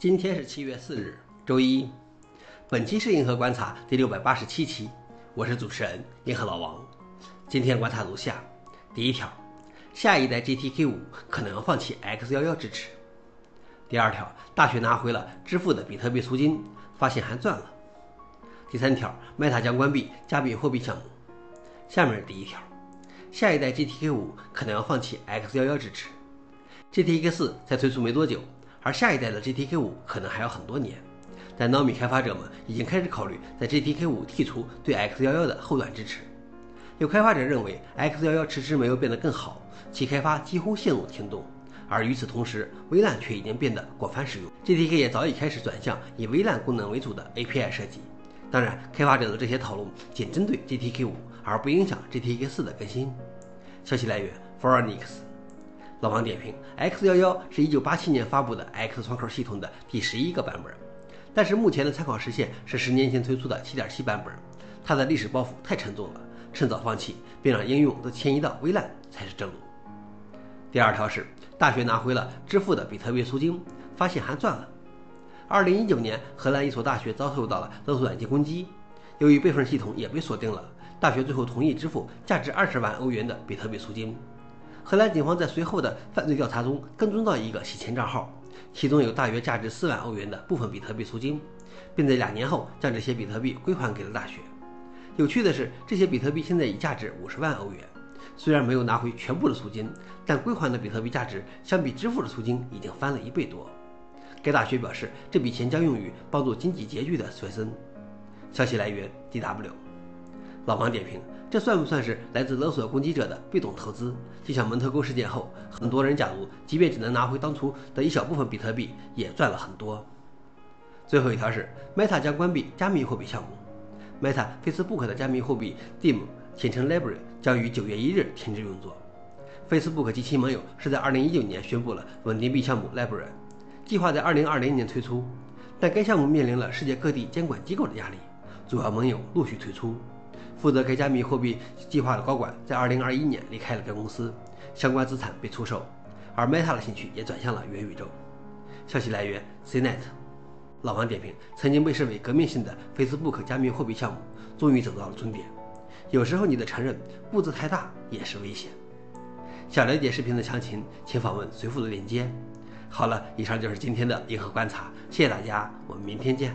今天是七月四日，周一。本期是银河观察第六百八十七期，我是主持人银河老王。今天观察如下：第一条，下一代 GTK 五可能要放弃 X 幺幺支持。第二条，大学拿回了支付的比特币赎金，发现还赚了。第三条，Meta 将关闭加密货币项目。下面是第一条，下一代 GTK 五可能要放弃 X 幺幺支持，GTK 四才推出没多久。而下一代的 GTK 五可能还要很多年，但糯米开发者们已经开始考虑在 GTK 五剔除对 X 幺幺的后端支持。有开发者认为 X 幺幺迟迟没有变得更好，其开发几乎陷入停顿。而与此同时，微烂却已经变得广泛使用，GTK 也早已开始转向以微烂功能为主的 API 设计。当然，开发者的这些讨论仅针对 GTK 五，而不影响 GTK 四的更新。消息来源 f o r e n i x 老王点评：X 幺幺是一九八七年发布的 X 窗口系统的第十一个版本，但是目前的参考实现是十年前推出的七点七版本，它的历史包袱太沉重了，趁早放弃，并让应用都迁移到微烂才是正路。第二条是，大学拿回了支付的比特币赎金，发现还赚了。二零一九年，荷兰一所大学遭受到了勒索软件攻击，由于备份系统也被锁定了，大学最后同意支付价值二十万欧元的比特币赎金。荷兰警方在随后的犯罪调查中跟踪到一个洗钱账号，其中有大约价值四万欧元的部分比特币赎金，并在两年后将这些比特币归还给了大学。有趣的是，这些比特币现在已价值五十万欧元。虽然没有拿回全部的赎金，但归还的比特币价值相比支付的赎金已经翻了一倍多。该大学表示，这笔钱将用于帮助经济拮据的学生。消息来源：DW。老王点评。这算不算是来自勒索攻击者的被动投资？就像蒙特沟事件后，很多人假如即便只能拿回当初的一小部分比特币，也赚了很多。最后一条是，Meta 将关闭加密货币项目。Meta Facebook 的加密货币 DIM 简称 Library 将于九月一日停止运作。Facebook 及其盟友是在二零一九年宣布了稳定币项目 Libra，计划在二零二零年推出，但该项目面临了世界各地监管机构的压力，主要盟友陆续退出。负责该加密货币计划的高管在2021年离开了该公司，相关资产被出售，而 Meta 的兴趣也转向了元宇宙。消息来源：CNET。老王点评：曾经被视为革命性的 Facebook 加密货币项目，终于走到了终点。有时候你的承认步子太大也是危险。想了解视频的详情，请访问随附的链接。好了，以上就是今天的银河观察，谢谢大家，我们明天见。